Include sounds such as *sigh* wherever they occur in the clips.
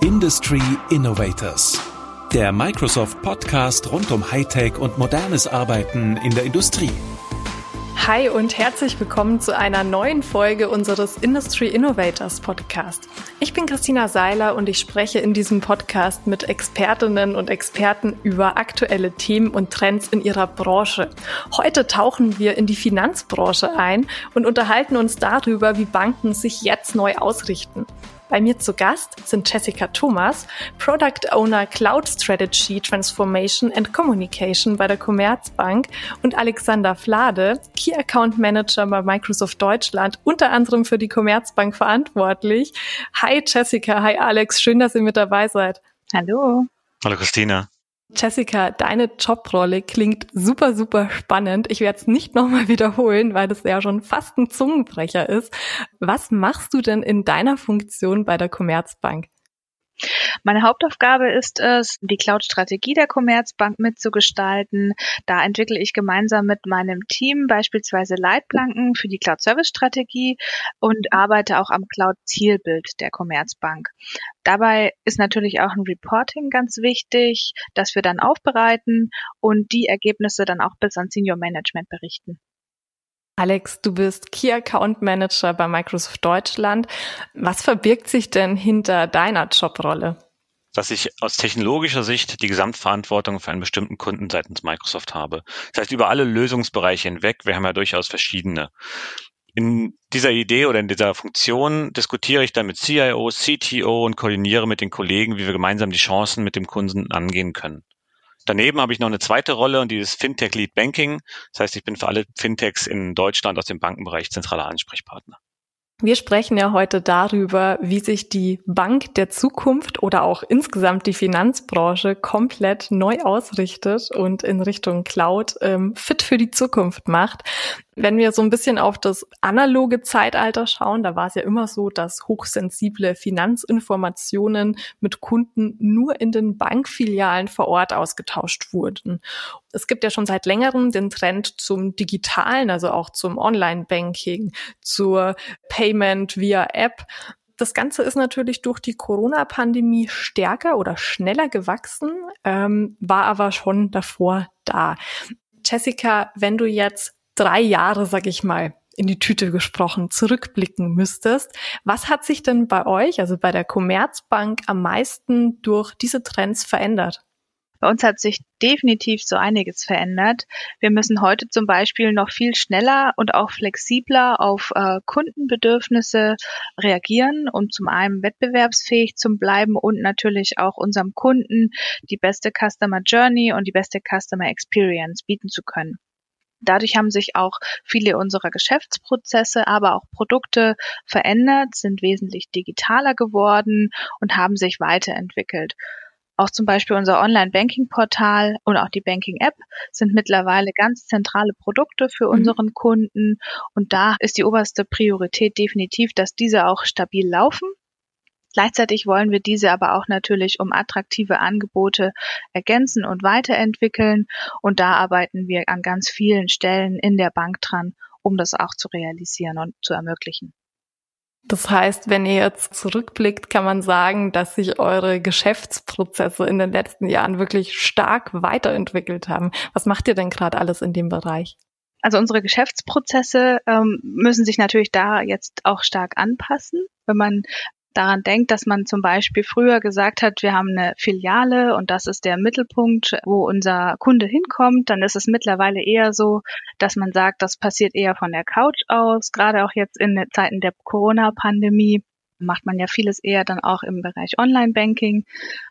Industry Innovators. Der Microsoft Podcast rund um Hightech und modernes Arbeiten in der Industrie. Hi und herzlich willkommen zu einer neuen Folge unseres Industry Innovators Podcast. Ich bin Christina Seiler und ich spreche in diesem Podcast mit Expertinnen und Experten über aktuelle Themen und Trends in ihrer Branche. Heute tauchen wir in die Finanzbranche ein und unterhalten uns darüber, wie Banken sich jetzt neu ausrichten. Bei mir zu Gast sind Jessica Thomas, Product Owner Cloud Strategy Transformation and Communication bei der Commerzbank und Alexander Flade, Key Account Manager bei Microsoft Deutschland, unter anderem für die Commerzbank verantwortlich. Hi Jessica, hi Alex, schön, dass ihr mit dabei seid. Hallo. Hallo Christina. Jessica, deine Jobrolle klingt super, super spannend. Ich werde es nicht nochmal *laughs* wiederholen, weil das ja schon fast ein Zungenbrecher ist. Was machst du denn in deiner Funktion bei der Commerzbank? Meine Hauptaufgabe ist es, die Cloud-Strategie der Commerzbank mitzugestalten. Da entwickle ich gemeinsam mit meinem Team beispielsweise Leitplanken für die Cloud-Service-Strategie und arbeite auch am Cloud-Zielbild der Commerzbank. Dabei ist natürlich auch ein Reporting ganz wichtig, das wir dann aufbereiten und die Ergebnisse dann auch bis an Senior Management berichten. Alex, du bist Key Account Manager bei Microsoft Deutschland. Was verbirgt sich denn hinter deiner Jobrolle? dass ich aus technologischer Sicht die Gesamtverantwortung für einen bestimmten Kunden seitens Microsoft habe. Das heißt, über alle Lösungsbereiche hinweg, wir haben ja durchaus verschiedene. In dieser Idee oder in dieser Funktion diskutiere ich dann mit CIO, CTO und koordiniere mit den Kollegen, wie wir gemeinsam die Chancen mit dem Kunden angehen können. Daneben habe ich noch eine zweite Rolle und die ist Fintech Lead Banking. Das heißt, ich bin für alle Fintechs in Deutschland aus dem Bankenbereich zentraler Ansprechpartner. Wir sprechen ja heute darüber, wie sich die Bank der Zukunft oder auch insgesamt die Finanzbranche komplett neu ausrichtet und in Richtung Cloud ähm, fit für die Zukunft macht. Wenn wir so ein bisschen auf das analoge Zeitalter schauen, da war es ja immer so, dass hochsensible Finanzinformationen mit Kunden nur in den Bankfilialen vor Ort ausgetauscht wurden. Es gibt ja schon seit längerem den Trend zum Digitalen, also auch zum Online-Banking, zur Payment via App das Ganze ist natürlich durch die Corona-Pandemie stärker oder schneller gewachsen, ähm, war aber schon davor da. Jessica, wenn du jetzt drei Jahre, sag ich mal, in die Tüte gesprochen, zurückblicken müsstest. Was hat sich denn bei euch, also bei der Commerzbank, am meisten durch diese Trends verändert? Bei uns hat sich definitiv so einiges verändert. Wir müssen heute zum Beispiel noch viel schneller und auch flexibler auf äh, Kundenbedürfnisse reagieren, um zum einen wettbewerbsfähig zu bleiben und natürlich auch unserem Kunden die beste Customer Journey und die beste Customer Experience bieten zu können. Dadurch haben sich auch viele unserer Geschäftsprozesse, aber auch Produkte verändert, sind wesentlich digitaler geworden und haben sich weiterentwickelt. Auch zum Beispiel unser Online-Banking-Portal und auch die Banking-App sind mittlerweile ganz zentrale Produkte für mhm. unseren Kunden. Und da ist die oberste Priorität definitiv, dass diese auch stabil laufen Gleichzeitig wollen wir diese aber auch natürlich um attraktive Angebote ergänzen und weiterentwickeln. Und da arbeiten wir an ganz vielen Stellen in der Bank dran, um das auch zu realisieren und zu ermöglichen. Das heißt, wenn ihr jetzt zurückblickt, kann man sagen, dass sich eure Geschäftsprozesse in den letzten Jahren wirklich stark weiterentwickelt haben. Was macht ihr denn gerade alles in dem Bereich? Also unsere Geschäftsprozesse ähm, müssen sich natürlich da jetzt auch stark anpassen. Wenn man daran denkt, dass man zum Beispiel früher gesagt hat, wir haben eine Filiale und das ist der Mittelpunkt, wo unser Kunde hinkommt, dann ist es mittlerweile eher so, dass man sagt, das passiert eher von der Couch aus, gerade auch jetzt in Zeiten der Corona-Pandemie macht man ja vieles eher dann auch im Bereich Online-Banking.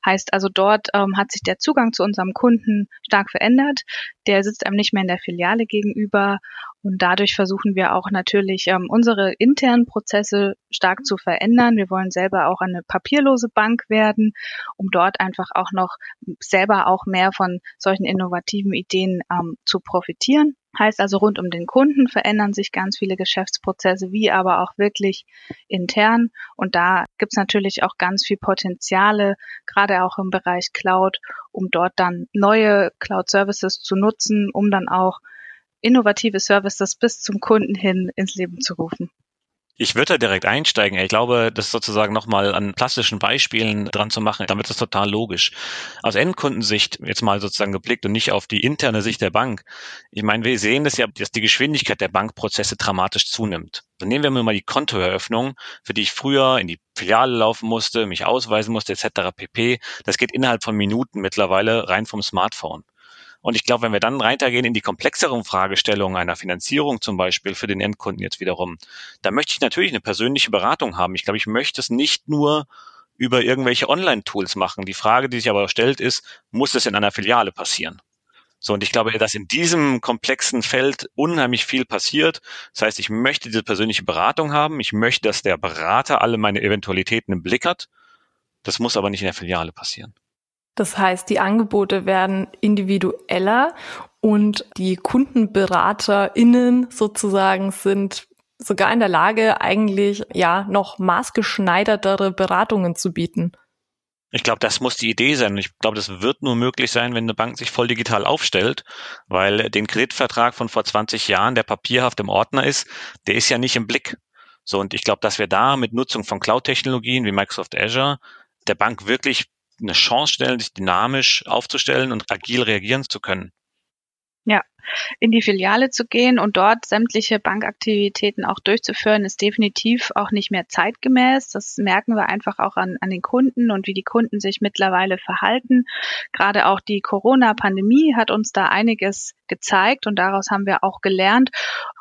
Heißt also, dort ähm, hat sich der Zugang zu unserem Kunden stark verändert. Der sitzt einem nicht mehr in der Filiale gegenüber und dadurch versuchen wir auch natürlich ähm, unsere internen Prozesse stark zu verändern. Wir wollen selber auch eine papierlose Bank werden, um dort einfach auch noch selber auch mehr von solchen innovativen Ideen ähm, zu profitieren. Heißt also, rund um den Kunden verändern sich ganz viele Geschäftsprozesse, wie aber auch wirklich intern. Und da gibt es natürlich auch ganz viel Potenziale, gerade auch im Bereich Cloud, um dort dann neue Cloud-Services zu nutzen, um dann auch innovative Services bis zum Kunden hin ins Leben zu rufen. Ich würde da direkt einsteigen. Ich glaube, das sozusagen nochmal an plastischen Beispielen dran zu machen, damit ist total logisch. Aus Endkundensicht jetzt mal sozusagen geblickt und nicht auf die interne Sicht der Bank. Ich meine, wir sehen das ja, dass die Geschwindigkeit der Bankprozesse dramatisch zunimmt. Dann nehmen wir mal die Kontoeröffnung, für die ich früher in die Filiale laufen musste, mich ausweisen musste, etc. pp. Das geht innerhalb von Minuten mittlerweile rein vom Smartphone. Und ich glaube, wenn wir dann weitergehen in die komplexeren Fragestellungen einer Finanzierung zum Beispiel für den Endkunden jetzt wiederum, da möchte ich natürlich eine persönliche Beratung haben. Ich glaube, ich möchte es nicht nur über irgendwelche Online-Tools machen. Die Frage, die sich aber stellt, ist, muss es in einer Filiale passieren? So, und ich glaube, dass in diesem komplexen Feld unheimlich viel passiert. Das heißt, ich möchte diese persönliche Beratung haben. Ich möchte, dass der Berater alle meine Eventualitäten im Blick hat. Das muss aber nicht in der Filiale passieren. Das heißt, die Angebote werden individueller und die KundenberaterInnen sozusagen sind sogar in der Lage, eigentlich ja noch maßgeschneidertere Beratungen zu bieten. Ich glaube, das muss die Idee sein. Ich glaube, das wird nur möglich sein, wenn eine Bank sich voll digital aufstellt, weil den Kreditvertrag von vor 20 Jahren, der papierhaft im Ordner ist, der ist ja nicht im Blick. So, und ich glaube, dass wir da mit Nutzung von Cloud-Technologien wie Microsoft Azure der Bank wirklich eine Chance stellen, sich dynamisch aufzustellen und agil reagieren zu können. Ja, in die Filiale zu gehen und dort sämtliche Bankaktivitäten auch durchzuführen, ist definitiv auch nicht mehr zeitgemäß. Das merken wir einfach auch an, an den Kunden und wie die Kunden sich mittlerweile verhalten. Gerade auch die Corona-Pandemie hat uns da einiges gezeigt und daraus haben wir auch gelernt.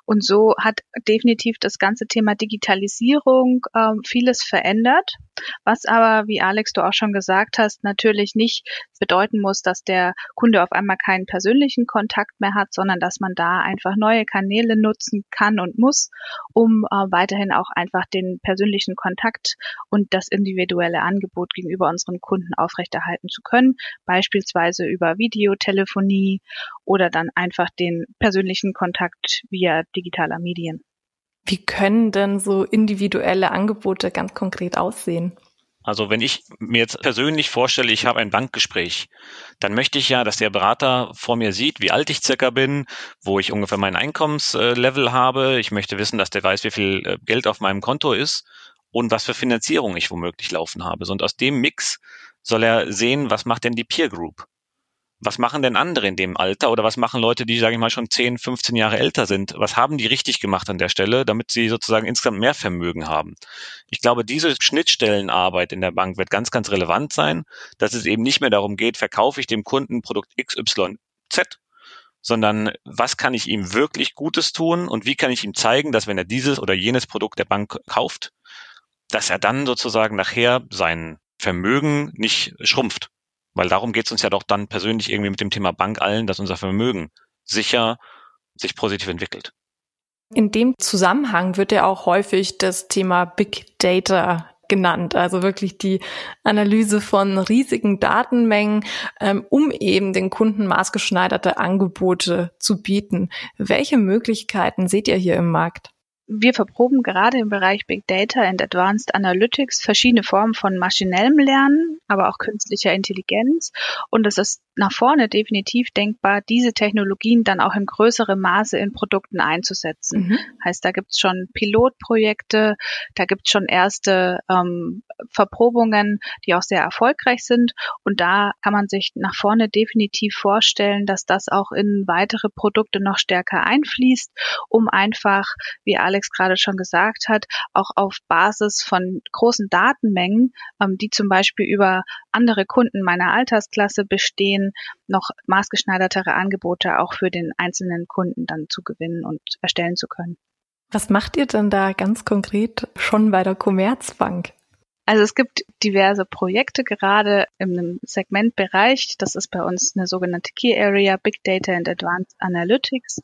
Und so hat definitiv das ganze Thema Digitalisierung äh, vieles verändert, was aber, wie Alex du auch schon gesagt hast, natürlich nicht bedeuten muss, dass der Kunde auf einmal keinen persönlichen Kontakt mehr hat, sondern dass man da einfach neue Kanäle nutzen kann und muss, um äh, weiterhin auch einfach den persönlichen Kontakt und das individuelle Angebot gegenüber unseren Kunden aufrechterhalten zu können, beispielsweise über Videotelefonie oder dann einfach den persönlichen Kontakt via digitaler Medien. Wie können denn so individuelle Angebote ganz konkret aussehen? Also wenn ich mir jetzt persönlich vorstelle, ich habe ein Bankgespräch, dann möchte ich ja, dass der Berater vor mir sieht, wie alt ich circa bin, wo ich ungefähr mein Einkommenslevel habe. Ich möchte wissen, dass der weiß, wie viel äh, Geld auf meinem Konto ist und was für Finanzierung ich womöglich laufen habe. Und aus dem Mix soll er sehen, was macht denn die Peer Group? Was machen denn andere in dem Alter oder was machen Leute, die, sage ich mal, schon 10, 15 Jahre älter sind? Was haben die richtig gemacht an der Stelle, damit sie sozusagen insgesamt mehr Vermögen haben? Ich glaube, diese Schnittstellenarbeit in der Bank wird ganz, ganz relevant sein, dass es eben nicht mehr darum geht, verkaufe ich dem Kunden Produkt XYZ, sondern was kann ich ihm wirklich Gutes tun und wie kann ich ihm zeigen, dass wenn er dieses oder jenes Produkt der Bank kauft, dass er dann sozusagen nachher sein Vermögen nicht schrumpft. Weil darum geht es uns ja doch dann persönlich irgendwie mit dem Thema Bank allen, dass unser Vermögen sicher sich positiv entwickelt. In dem Zusammenhang wird ja auch häufig das Thema Big Data genannt, also wirklich die Analyse von riesigen Datenmengen, ähm, um eben den Kunden maßgeschneiderte Angebote zu bieten. Welche Möglichkeiten seht ihr hier im Markt? Wir verproben gerade im Bereich Big Data and Advanced Analytics verschiedene Formen von maschinellem Lernen, aber auch künstlicher Intelligenz. Und es ist nach vorne definitiv denkbar, diese Technologien dann auch in größerem Maße in Produkten einzusetzen. Mhm. Heißt, da gibt es schon Pilotprojekte, da gibt es schon erste ähm, Verprobungen, die auch sehr erfolgreich sind. Und da kann man sich nach vorne definitiv vorstellen, dass das auch in weitere Produkte noch stärker einfließt, um einfach, wie alle Alex gerade schon gesagt hat, auch auf Basis von großen Datenmengen, ähm, die zum Beispiel über andere Kunden meiner Altersklasse bestehen, noch maßgeschneidertere Angebote auch für den einzelnen Kunden dann zu gewinnen und erstellen zu können. Was macht ihr denn da ganz konkret schon bei der Commerzbank? Also es gibt diverse Projekte gerade im Segmentbereich. Das ist bei uns eine sogenannte Key Area Big Data and Advanced Analytics,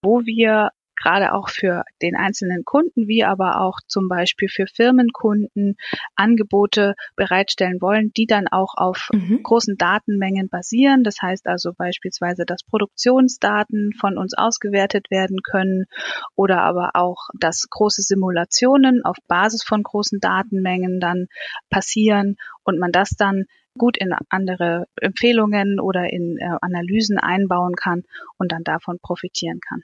wo wir gerade auch für den einzelnen Kunden, wie aber auch zum Beispiel für Firmenkunden Angebote bereitstellen wollen, die dann auch auf mhm. großen Datenmengen basieren. Das heißt also beispielsweise, dass Produktionsdaten von uns ausgewertet werden können oder aber auch, dass große Simulationen auf Basis von großen Datenmengen dann passieren und man das dann gut in andere Empfehlungen oder in äh, Analysen einbauen kann und dann davon profitieren kann.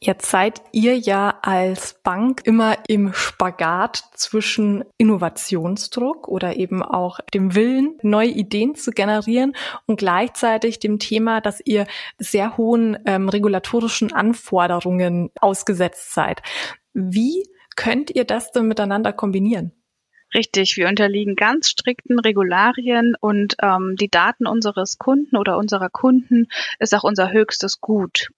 Jetzt seid ihr ja als Bank immer im Spagat zwischen Innovationsdruck oder eben auch dem Willen, neue Ideen zu generieren und gleichzeitig dem Thema, dass ihr sehr hohen ähm, regulatorischen Anforderungen ausgesetzt seid. Wie könnt ihr das denn miteinander kombinieren? Richtig, wir unterliegen ganz strikten Regularien und ähm, die Daten unseres Kunden oder unserer Kunden ist auch unser höchstes Gut.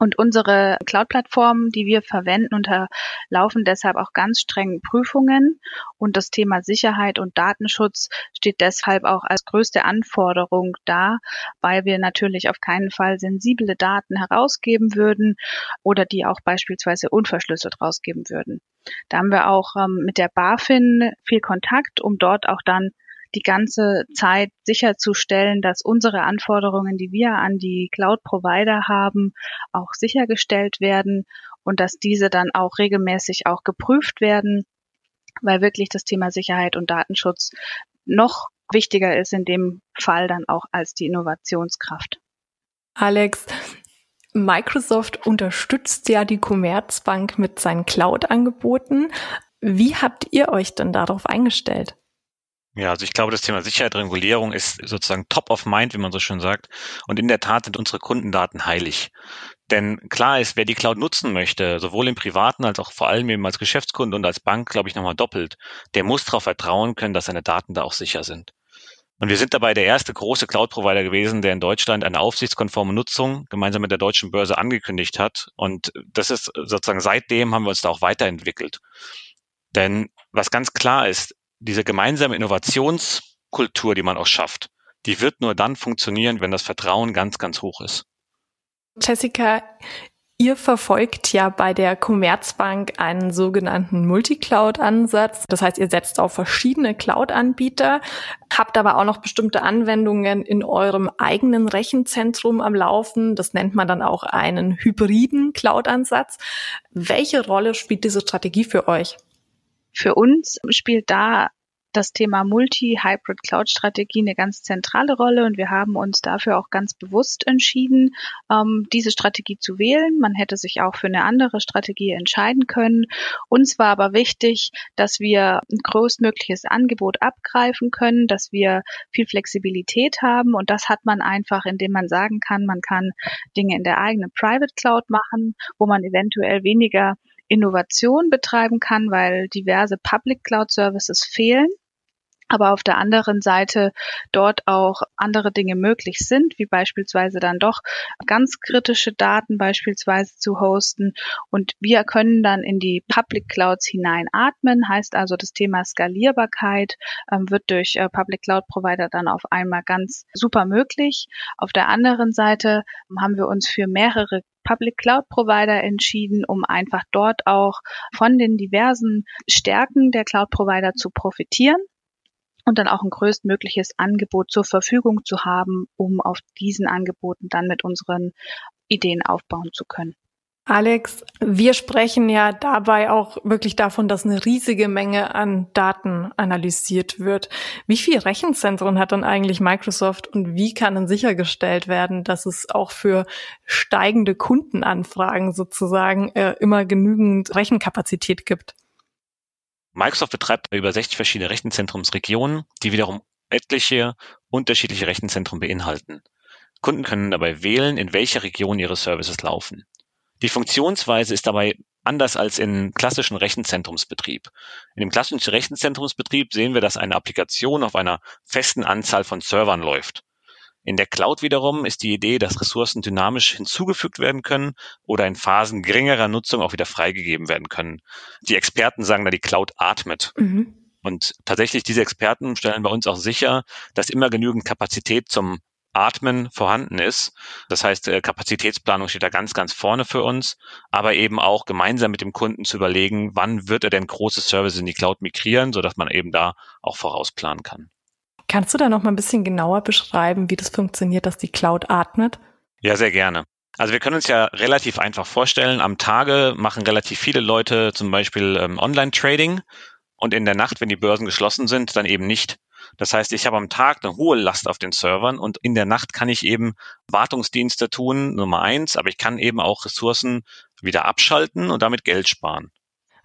Und unsere Cloud-Plattformen, die wir verwenden, unterlaufen deshalb auch ganz strengen Prüfungen. Und das Thema Sicherheit und Datenschutz steht deshalb auch als größte Anforderung da, weil wir natürlich auf keinen Fall sensible Daten herausgeben würden oder die auch beispielsweise unverschlüsselt rausgeben würden. Da haben wir auch ähm, mit der BaFin viel Kontakt, um dort auch dann die ganze Zeit sicherzustellen, dass unsere Anforderungen, die wir an die Cloud-Provider haben, auch sichergestellt werden und dass diese dann auch regelmäßig auch geprüft werden, weil wirklich das Thema Sicherheit und Datenschutz noch wichtiger ist in dem Fall dann auch als die Innovationskraft. Alex, Microsoft unterstützt ja die Commerzbank mit seinen Cloud-Angeboten. Wie habt ihr euch denn darauf eingestellt? Ja, also ich glaube, das Thema Sicherheit, Regulierung ist sozusagen top of mind, wie man so schön sagt. Und in der Tat sind unsere Kundendaten heilig. Denn klar ist, wer die Cloud nutzen möchte, sowohl im Privaten als auch vor allem eben als Geschäftskunde und als Bank, glaube ich, nochmal doppelt, der muss darauf vertrauen können, dass seine Daten da auch sicher sind. Und wir sind dabei der erste große Cloud-Provider gewesen, der in Deutschland eine aufsichtskonforme Nutzung gemeinsam mit der deutschen Börse angekündigt hat. Und das ist sozusagen seitdem haben wir uns da auch weiterentwickelt. Denn was ganz klar ist, diese gemeinsame Innovationskultur, die man auch schafft, die wird nur dann funktionieren, wenn das Vertrauen ganz, ganz hoch ist. Jessica, Ihr verfolgt ja bei der Commerzbank einen sogenannten Multicloud-Ansatz. Das heißt, ihr setzt auf verschiedene Cloud-Anbieter, habt aber auch noch bestimmte Anwendungen in eurem eigenen Rechenzentrum am Laufen. Das nennt man dann auch einen hybriden Cloud-Ansatz. Welche Rolle spielt diese Strategie für euch? Für uns spielt da das Thema Multi-Hybrid-Cloud-Strategie eine ganz zentrale Rolle und wir haben uns dafür auch ganz bewusst entschieden, ähm, diese Strategie zu wählen. Man hätte sich auch für eine andere Strategie entscheiden können. Uns war aber wichtig, dass wir ein größtmögliches Angebot abgreifen können, dass wir viel Flexibilität haben und das hat man einfach, indem man sagen kann, man kann Dinge in der eigenen Private Cloud machen, wo man eventuell weniger Innovation betreiben kann, weil diverse Public Cloud Services fehlen aber auf der anderen Seite dort auch andere Dinge möglich sind, wie beispielsweise dann doch ganz kritische Daten beispielsweise zu hosten. Und wir können dann in die Public Clouds hineinatmen, heißt also das Thema Skalierbarkeit ähm, wird durch äh, Public Cloud Provider dann auf einmal ganz super möglich. Auf der anderen Seite haben wir uns für mehrere Public Cloud Provider entschieden, um einfach dort auch von den diversen Stärken der Cloud Provider zu profitieren und dann auch ein größtmögliches Angebot zur Verfügung zu haben, um auf diesen Angeboten dann mit unseren Ideen aufbauen zu können. Alex, wir sprechen ja dabei auch wirklich davon, dass eine riesige Menge an Daten analysiert wird. Wie viel Rechenzentren hat dann eigentlich Microsoft und wie kann dann sichergestellt werden, dass es auch für steigende Kundenanfragen sozusagen äh, immer genügend Rechenkapazität gibt? Microsoft betreibt über 60 verschiedene Rechenzentrumsregionen, die wiederum etliche unterschiedliche Rechenzentren beinhalten. Kunden können dabei wählen, in welcher Region ihre Services laufen. Die Funktionsweise ist dabei anders als in klassischen Rechenzentrumsbetrieb. In dem klassischen Rechenzentrumsbetrieb sehen wir, dass eine Applikation auf einer festen Anzahl von Servern läuft. In der Cloud wiederum ist die Idee, dass Ressourcen dynamisch hinzugefügt werden können oder in Phasen geringerer Nutzung auch wieder freigegeben werden können. Die Experten sagen da, die Cloud atmet. Mhm. Und tatsächlich, diese Experten stellen bei uns auch sicher, dass immer genügend Kapazität zum Atmen vorhanden ist. Das heißt, äh, Kapazitätsplanung steht da ganz, ganz vorne für uns, aber eben auch gemeinsam mit dem Kunden zu überlegen, wann wird er denn große Services in die Cloud migrieren, sodass man eben da auch vorausplanen kann. Kannst du da noch mal ein bisschen genauer beschreiben, wie das funktioniert, dass die Cloud atmet? Ja, sehr gerne. Also wir können uns ja relativ einfach vorstellen, am Tage machen relativ viele Leute zum Beispiel ähm, Online-Trading und in der Nacht, wenn die Börsen geschlossen sind, dann eben nicht. Das heißt, ich habe am Tag eine hohe Last auf den Servern und in der Nacht kann ich eben Wartungsdienste tun, Nummer eins, aber ich kann eben auch Ressourcen wieder abschalten und damit Geld sparen.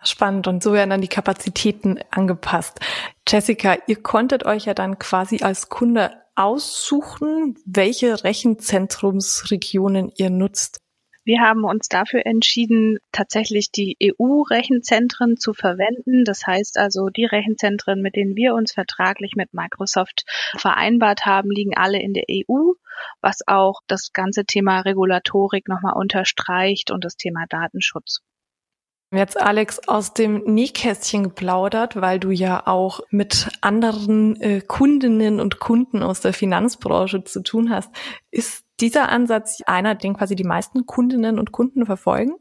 Spannend. Und so werden dann die Kapazitäten angepasst. Jessica, ihr konntet euch ja dann quasi als Kunde aussuchen, welche Rechenzentrumsregionen ihr nutzt. Wir haben uns dafür entschieden, tatsächlich die EU-Rechenzentren zu verwenden. Das heißt also, die Rechenzentren, mit denen wir uns vertraglich mit Microsoft vereinbart haben, liegen alle in der EU, was auch das ganze Thema Regulatorik nochmal unterstreicht und das Thema Datenschutz. Jetzt Alex aus dem Nähkästchen geplaudert, weil du ja auch mit anderen äh, Kundinnen und Kunden aus der Finanzbranche zu tun hast. Ist dieser Ansatz einer, den quasi die meisten Kundinnen und Kunden verfolgen?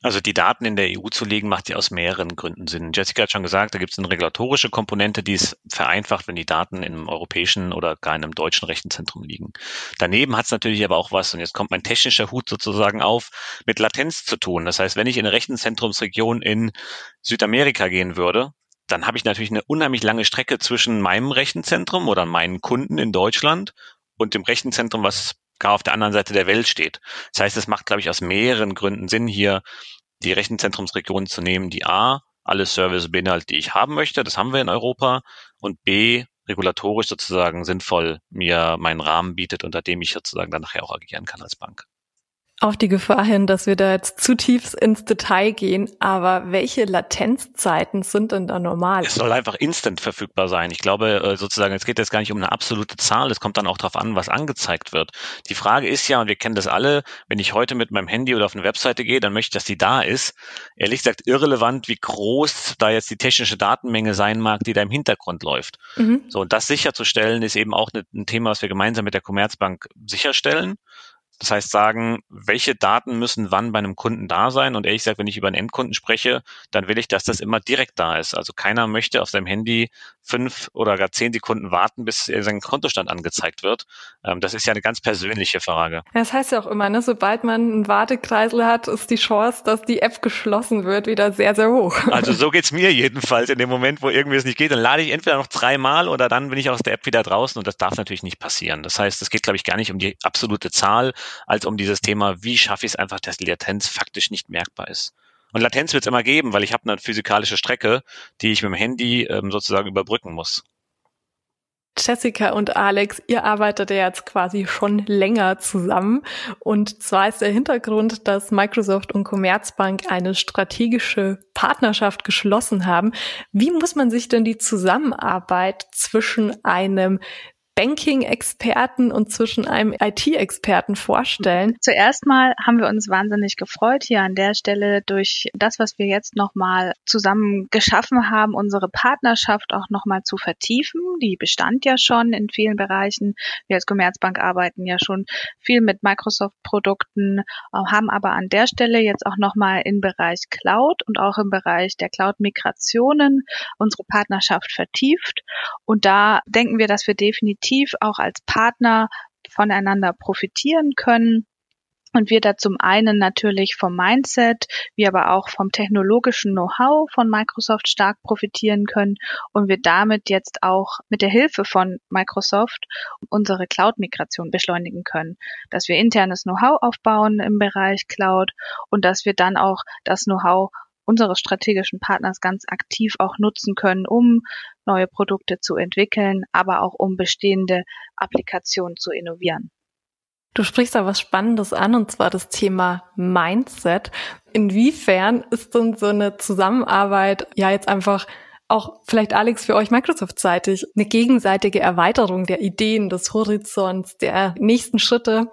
Also die Daten in der EU zu legen, macht ja aus mehreren Gründen Sinn. Jessica hat schon gesagt, da gibt es eine regulatorische Komponente, die es vereinfacht, wenn die Daten im europäischen oder gar in einem deutschen Rechenzentrum liegen. Daneben hat es natürlich aber auch was, und jetzt kommt mein technischer Hut sozusagen auf, mit Latenz zu tun. Das heißt, wenn ich in eine Rechenzentrumsregion in Südamerika gehen würde, dann habe ich natürlich eine unheimlich lange Strecke zwischen meinem Rechenzentrum oder meinen Kunden in Deutschland und dem Rechenzentrum, was gar auf der anderen Seite der Welt steht. Das heißt, es macht, glaube ich, aus mehreren Gründen Sinn, hier die Rechenzentrumsregion zu nehmen, die A, alle Services beinhaltet, die ich haben möchte, das haben wir in Europa, und B, regulatorisch sozusagen sinnvoll mir meinen Rahmen bietet, unter dem ich sozusagen dann nachher auch agieren kann als Bank. Auf die Gefahr hin, dass wir da jetzt zu tief ins Detail gehen, aber welche Latenzzeiten sind denn da normal? Es soll einfach instant verfügbar sein. Ich glaube äh, sozusagen, es geht jetzt gar nicht um eine absolute Zahl, es kommt dann auch darauf an, was angezeigt wird. Die Frage ist ja, und wir kennen das alle, wenn ich heute mit meinem Handy oder auf eine Webseite gehe, dann möchte ich, dass die da ist. Ehrlich gesagt, irrelevant, wie groß da jetzt die technische Datenmenge sein mag, die da im Hintergrund läuft. Mhm. So, und das sicherzustellen, ist eben auch ein Thema, was wir gemeinsam mit der Commerzbank sicherstellen. Das heißt, sagen, welche Daten müssen wann bei einem Kunden da sein? Und ehrlich gesagt, wenn ich über einen Endkunden spreche, dann will ich, dass das immer direkt da ist. Also keiner möchte auf seinem Handy fünf oder gar zehn Sekunden warten, bis sein Kontostand angezeigt wird. Ähm, das ist ja eine ganz persönliche Frage. Das heißt ja auch immer, ne, sobald man einen Wartekreisel hat, ist die Chance, dass die App geschlossen wird, wieder sehr, sehr hoch. *laughs* Also so geht's mir jedenfalls. In dem Moment, wo irgendwie es nicht geht, dann lade ich entweder noch dreimal oder dann bin ich aus der App wieder draußen und das darf natürlich nicht passieren. Das heißt, es geht, glaube ich, gar nicht um die absolute Zahl, als um dieses Thema, wie schaffe ich es einfach, dass die Latenz faktisch nicht merkbar ist. Und Latenz wird es immer geben, weil ich habe eine physikalische Strecke, die ich mit dem Handy ähm, sozusagen überbrücken muss. Jessica und Alex, ihr arbeitet ja jetzt quasi schon länger zusammen. Und zwar ist der Hintergrund, dass Microsoft und Commerzbank eine strategische Partnerschaft geschlossen haben. Wie muss man sich denn die Zusammenarbeit zwischen einem Banking-Experten und zwischen einem IT-Experten vorstellen? Zuerst mal haben wir uns wahnsinnig gefreut, hier an der Stelle durch das, was wir jetzt nochmal zusammen geschaffen haben, unsere Partnerschaft auch nochmal zu vertiefen. Die bestand ja schon in vielen Bereichen. Wir als Commerzbank arbeiten ja schon viel mit Microsoft-Produkten, äh, haben aber an der Stelle jetzt auch nochmal im Bereich Cloud und auch im Bereich der Cloud-Migrationen unsere Partnerschaft vertieft. Und da denken wir, dass wir definitiv aktiv auch als Partner voneinander profitieren können. Und wir da zum einen natürlich vom Mindset, wie aber auch vom technologischen Know-how von Microsoft stark profitieren können und wir damit jetzt auch mit der Hilfe von Microsoft unsere Cloud-Migration beschleunigen können. Dass wir internes Know-how aufbauen im Bereich Cloud und dass wir dann auch das Know-how unseres strategischen Partners ganz aktiv auch nutzen können, um neue Produkte zu entwickeln, aber auch um bestehende Applikationen zu innovieren. Du sprichst da was Spannendes an, und zwar das Thema Mindset. Inwiefern ist denn so eine Zusammenarbeit ja jetzt einfach auch vielleicht Alex für euch Microsoft-seitig eine gegenseitige Erweiterung der Ideen, des Horizonts, der nächsten Schritte?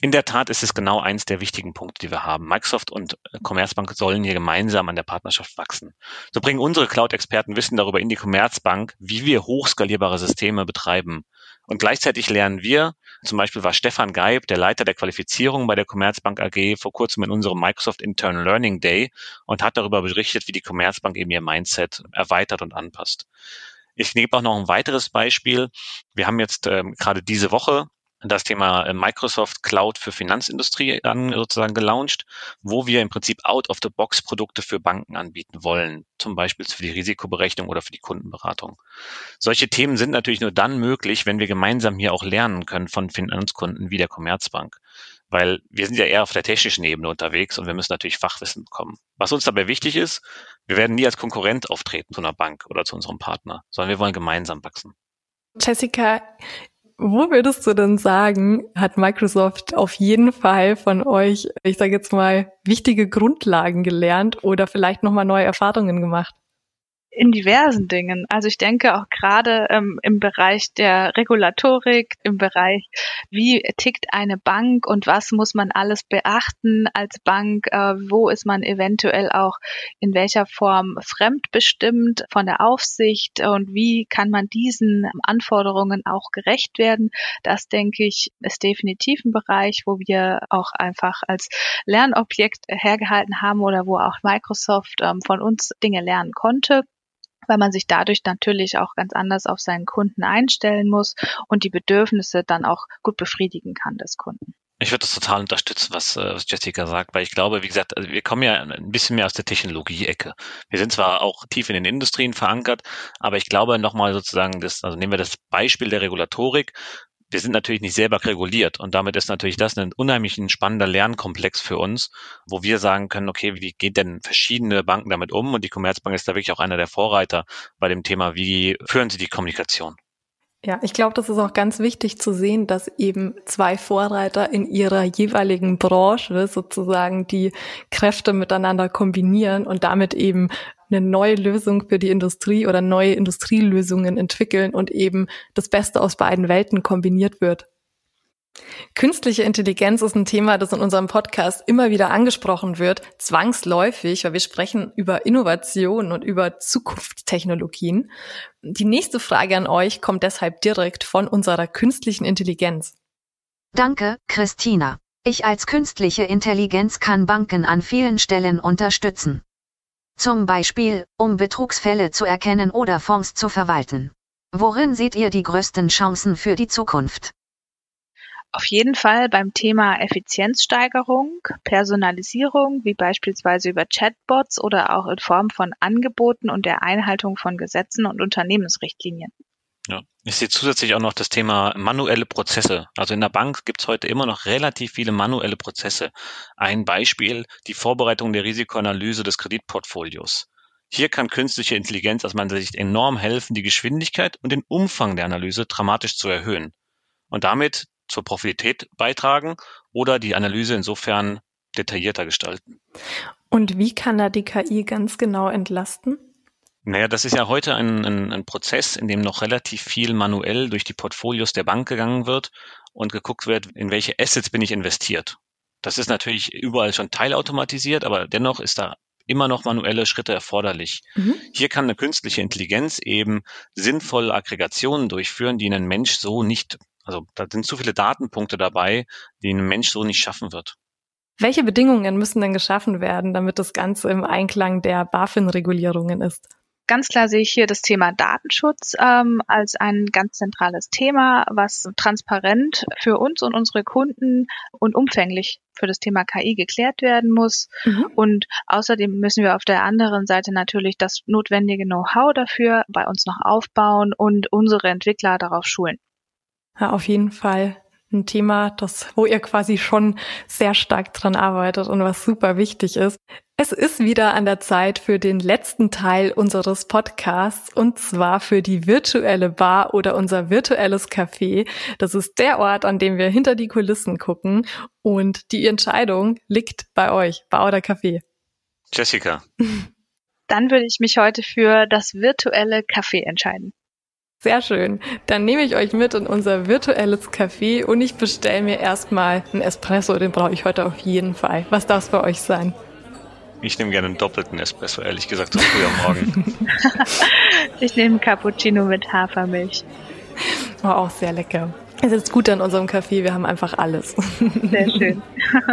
In der Tat ist es genau eins der wichtigen Punkte, die wir haben. Microsoft und äh, Commerzbank sollen hier gemeinsam an der Partnerschaft wachsen. So bringen unsere Cloud-Experten Wissen darüber in die Commerzbank, wie wir hochskalierbare Systeme betreiben. Und gleichzeitig lernen wir, zum Beispiel war Stefan Geib, der Leiter der Qualifizierung bei der Commerzbank AG, vor kurzem in unserem Microsoft Internal Learning Day und hat darüber berichtet, wie die Commerzbank eben ihr Mindset erweitert und anpasst. Ich gebe auch noch ein weiteres Beispiel. Wir haben jetzt ähm, gerade diese Woche das Thema äh, Microsoft Cloud für Finanzindustrie an, sozusagen gelauncht, wo wir im Prinzip out-of-the-box Produkte für Banken anbieten wollen, zum Beispiel für die Risikoberechnung oder für die Kundenberatung. Solche Themen sind natürlich nur dann möglich, wenn wir gemeinsam hier auch lernen können von Finanzkunden wie der Commerzbank weil wir sind ja eher auf der technischen Ebene unterwegs und wir müssen natürlich Fachwissen bekommen. Was uns dabei wichtig ist, wir werden nie als Konkurrent auftreten zu einer Bank oder zu unserem Partner, sondern wir wollen gemeinsam wachsen. Jessica, wo würdest du denn sagen, hat Microsoft auf jeden Fall von euch, ich sage jetzt mal, wichtige Grundlagen gelernt oder vielleicht nochmal neue Erfahrungen gemacht? In diversen Dingen. Also ich denke auch gerade ähm, im Bereich der Regulatorik, im Bereich, wie tickt eine Bank und was muss man alles beachten als Bank, äh, wo ist man eventuell auch in welcher Form fremdbestimmt von der Aufsicht und wie kann man diesen Anforderungen auch gerecht werden. Das denke ich ist definitiv ein Bereich, wo wir auch einfach als Lernobjekt hergehalten haben oder wo auch Microsoft ähm, von uns Dinge lernen konnte weil man sich dadurch natürlich auch ganz anders auf seinen Kunden einstellen muss und die Bedürfnisse dann auch gut befriedigen kann des Kunden. Ich würde das total unterstützen, was, äh, was Jessica sagt, weil ich glaube, wie gesagt, also wir kommen ja ein bisschen mehr aus der Technologie-Ecke. Wir sind zwar auch tief in den Industrien verankert, aber ich glaube nochmal sozusagen, das, also nehmen wir das Beispiel der Regulatorik wir sind natürlich nicht selber reguliert und damit ist natürlich das ein unheimlich spannender Lernkomplex für uns, wo wir sagen können, okay, wie geht denn verschiedene Banken damit um? Und die Commerzbank ist da wirklich auch einer der Vorreiter bei dem Thema, wie führen sie die Kommunikation? Ja, ich glaube, das ist auch ganz wichtig zu sehen, dass eben zwei Vorreiter in ihrer jeweiligen Branche sozusagen die Kräfte miteinander kombinieren und damit eben eine neue Lösung für die Industrie oder neue Industrielösungen entwickeln und eben das Beste aus beiden Welten kombiniert wird. Künstliche Intelligenz ist ein Thema, das in unserem Podcast immer wieder angesprochen wird, zwangsläufig, weil wir sprechen über Innovation und über Zukunftstechnologien. Die nächste Frage an euch kommt deshalb direkt von unserer künstlichen Intelligenz. Danke, Christina. Ich als künstliche Intelligenz kann Banken an vielen Stellen unterstützen. Zum Beispiel, um Betrugsfälle zu erkennen oder Fonds zu verwalten. Worin seht ihr die größten Chancen für die Zukunft? Auf jeden Fall beim Thema Effizienzsteigerung, Personalisierung, wie beispielsweise über Chatbots oder auch in Form von Angeboten und der Einhaltung von Gesetzen und Unternehmensrichtlinien. Ja. Ich sehe zusätzlich auch noch das Thema manuelle Prozesse. Also in der Bank gibt es heute immer noch relativ viele manuelle Prozesse. Ein Beispiel, die Vorbereitung der Risikoanalyse des Kreditportfolios. Hier kann künstliche Intelligenz aus meiner Sicht enorm helfen, die Geschwindigkeit und den Umfang der Analyse dramatisch zu erhöhen und damit zur Profitabilität beitragen oder die Analyse insofern detaillierter gestalten. Und wie kann da die KI ganz genau entlasten? Naja, das ist ja heute ein, ein, ein Prozess, in dem noch relativ viel manuell durch die Portfolios der Bank gegangen wird und geguckt wird, in welche Assets bin ich investiert. Das ist natürlich überall schon teilautomatisiert, aber dennoch ist da immer noch manuelle Schritte erforderlich. Mhm. Hier kann eine künstliche Intelligenz eben sinnvolle Aggregationen durchführen, die ein Mensch so nicht, also da sind zu viele Datenpunkte dabei, die ein Mensch so nicht schaffen wird. Welche Bedingungen müssen denn geschaffen werden, damit das Ganze im Einklang der BaFin-Regulierungen ist? Ganz klar sehe ich hier das Thema Datenschutz ähm, als ein ganz zentrales Thema, was transparent für uns und unsere Kunden und umfänglich für das Thema KI geklärt werden muss. Mhm. Und außerdem müssen wir auf der anderen Seite natürlich das notwendige Know-how dafür bei uns noch aufbauen und unsere Entwickler darauf schulen. Ja, auf jeden Fall ein Thema, das, wo ihr quasi schon sehr stark dran arbeitet und was super wichtig ist. Es ist wieder an der Zeit für den letzten Teil unseres Podcasts und zwar für die virtuelle Bar oder unser virtuelles Café. Das ist der Ort, an dem wir hinter die Kulissen gucken und die Entscheidung liegt bei euch, Bar oder Café. Jessica. *laughs* Dann würde ich mich heute für das virtuelle Café entscheiden. Sehr schön. Dann nehme ich euch mit in unser virtuelles Café und ich bestelle mir erstmal einen Espresso, den brauche ich heute auf jeden Fall. Was darf es bei euch sein? Ich nehme gerne einen doppelten Espresso, ehrlich gesagt, so früh am Morgen. *laughs* ich nehme einen Cappuccino mit Hafermilch. War auch sehr lecker. Es ist gut an unserem Café, wir haben einfach alles. Sehr schön.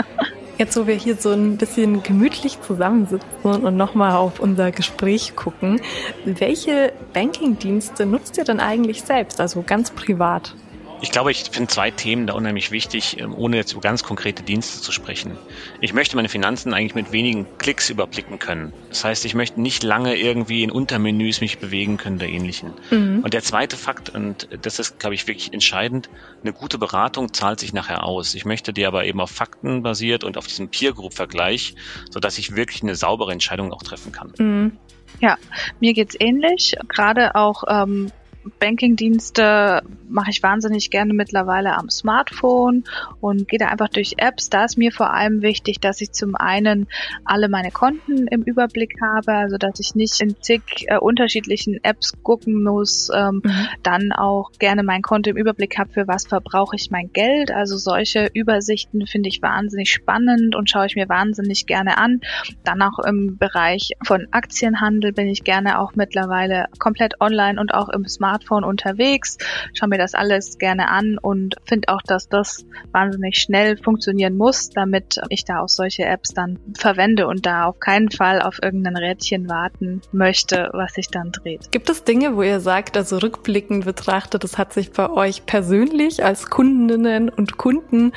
*laughs* Jetzt, wo wir hier so ein bisschen gemütlich zusammensitzen und nochmal auf unser Gespräch gucken, welche Banking-Dienste nutzt ihr denn eigentlich selbst, also ganz privat? Ich glaube, ich finde zwei Themen da unheimlich wichtig, ähm, ohne jetzt über ganz konkrete Dienste zu sprechen. Ich möchte meine Finanzen eigentlich mit wenigen Klicks überblicken können. Das heißt, ich möchte nicht lange irgendwie in Untermenüs mich bewegen können oder ähnlichen. Mhm. Und der zweite Fakt, und das ist, glaube ich, wirklich entscheidend, eine gute Beratung zahlt sich nachher aus. Ich möchte die aber eben auf Fakten basiert und auf diesem Peer-Group-Vergleich, sodass ich wirklich eine saubere Entscheidung auch treffen kann. Mhm. Ja, mir geht's ähnlich. Gerade auch ähm, Banking-Dienste mache ich wahnsinnig gerne mittlerweile am Smartphone und gehe da einfach durch Apps. Da ist mir vor allem wichtig, dass ich zum einen alle meine Konten im Überblick habe, also dass ich nicht in zig äh, unterschiedlichen Apps gucken muss. Ähm, mhm. Dann auch gerne mein Konto im Überblick habe, für was verbrauche ich mein Geld. Also solche Übersichten finde ich wahnsinnig spannend und schaue ich mir wahnsinnig gerne an. Dann auch im Bereich von Aktienhandel bin ich gerne auch mittlerweile komplett online und auch im Smartphone unterwegs, schaue mir das alles gerne an und finde auch, dass das wahnsinnig schnell funktionieren muss, damit ich da auch solche Apps dann verwende und da auf keinen Fall auf irgendein Rädchen warten möchte, was sich dann dreht. Gibt es Dinge, wo ihr sagt, also rückblickend betrachtet, das hat sich bei euch persönlich als Kundinnen und Kunden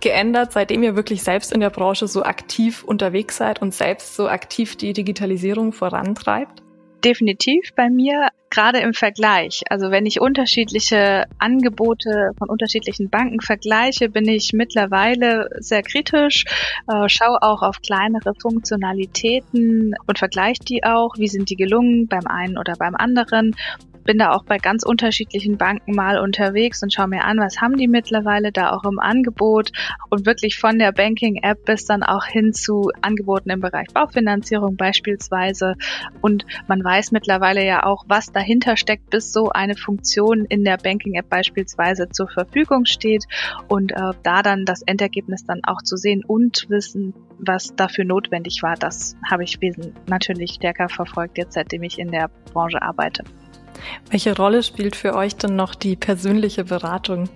geändert, seitdem ihr wirklich selbst in der Branche so aktiv unterwegs seid und selbst so aktiv die Digitalisierung vorantreibt? Definitiv bei mir, gerade im Vergleich. Also wenn ich unterschiedliche Angebote von unterschiedlichen Banken vergleiche, bin ich mittlerweile sehr kritisch, äh, schaue auch auf kleinere Funktionalitäten und vergleiche die auch. Wie sind die gelungen beim einen oder beim anderen? Bin da auch bei ganz unterschiedlichen Banken mal unterwegs und schaue mir an, was haben die mittlerweile da auch im Angebot und wirklich von der Banking-App bis dann auch hin zu Angeboten im Bereich Baufinanzierung beispielsweise. Und man weiß mittlerweile ja auch, was dahinter steckt, bis so eine Funktion in der Banking-App beispielsweise zur Verfügung steht und äh, da dann das Endergebnis dann auch zu sehen und wissen, was dafür notwendig war, das habe ich natürlich stärker verfolgt, jetzt seitdem ich in der Branche arbeite. Welche Rolle spielt für euch denn noch die persönliche Beratung?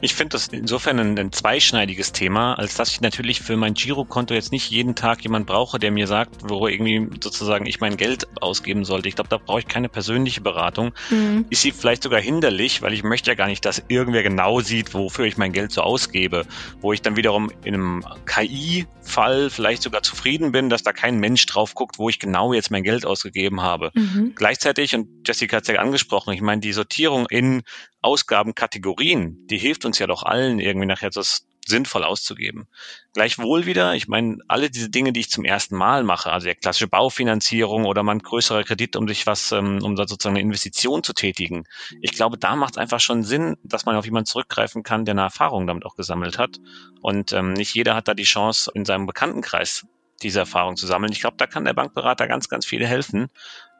Ich finde das insofern ein, ein, zweischneidiges Thema, als dass ich natürlich für mein Girokonto jetzt nicht jeden Tag jemand brauche, der mir sagt, wo irgendwie sozusagen ich mein Geld ausgeben sollte. Ich glaube, da brauche ich keine persönliche Beratung. Mhm. Ist sie vielleicht sogar hinderlich, weil ich möchte ja gar nicht, dass irgendwer genau sieht, wofür ich mein Geld so ausgebe. Wo ich dann wiederum in einem KI-Fall vielleicht sogar zufrieden bin, dass da kein Mensch drauf guckt, wo ich genau jetzt mein Geld ausgegeben habe. Mhm. Gleichzeitig, und Jessica hat es ja angesprochen, ich meine, die Sortierung in Ausgabenkategorien, die hilft uns ja doch allen irgendwie nachher das sinnvoll auszugeben. Gleichwohl wieder, ich meine, alle diese Dinge, die ich zum ersten Mal mache, also der klassische Baufinanzierung oder mal ein größerer Kredit, um sich was, ähm, um da sozusagen eine Investition zu tätigen. Ich glaube, da macht es einfach schon Sinn, dass man auf jemanden zurückgreifen kann, der eine Erfahrung damit auch gesammelt hat. Und ähm, nicht jeder hat da die Chance, in seinem Bekanntenkreis diese Erfahrung zu sammeln. Ich glaube, da kann der Bankberater ganz, ganz viel helfen,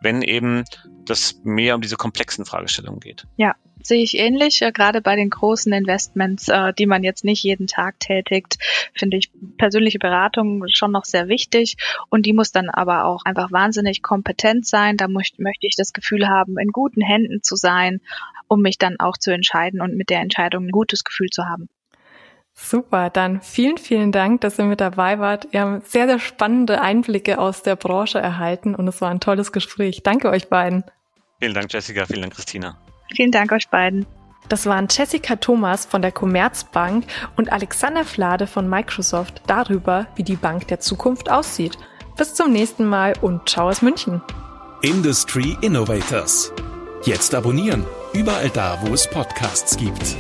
wenn eben das mehr um diese komplexen Fragestellungen geht. Ja, sehe ich ähnlich. Äh, gerade bei den großen Investments, äh, die man jetzt nicht jeden Tag tätigt, finde ich persönliche Beratung schon noch sehr wichtig. Und die muss dann aber auch einfach wahnsinnig kompetent sein. Da möchte ich das Gefühl haben, in guten Händen zu sein, um mich dann auch zu entscheiden und mit der Entscheidung ein gutes Gefühl zu haben. Super, dann vielen, vielen Dank, dass ihr mit dabei wart. Wir haben sehr, sehr spannende Einblicke aus der Branche erhalten und es war ein tolles Gespräch. Danke euch beiden. Vielen Dank, Jessica. Vielen Dank, Christina. Vielen Dank euch beiden. Das waren Jessica Thomas von der Commerzbank und Alexander Flade von Microsoft darüber, wie die Bank der Zukunft aussieht. Bis zum nächsten Mal und ciao aus München. Industry Innovators. Jetzt abonnieren, überall da, wo es Podcasts gibt.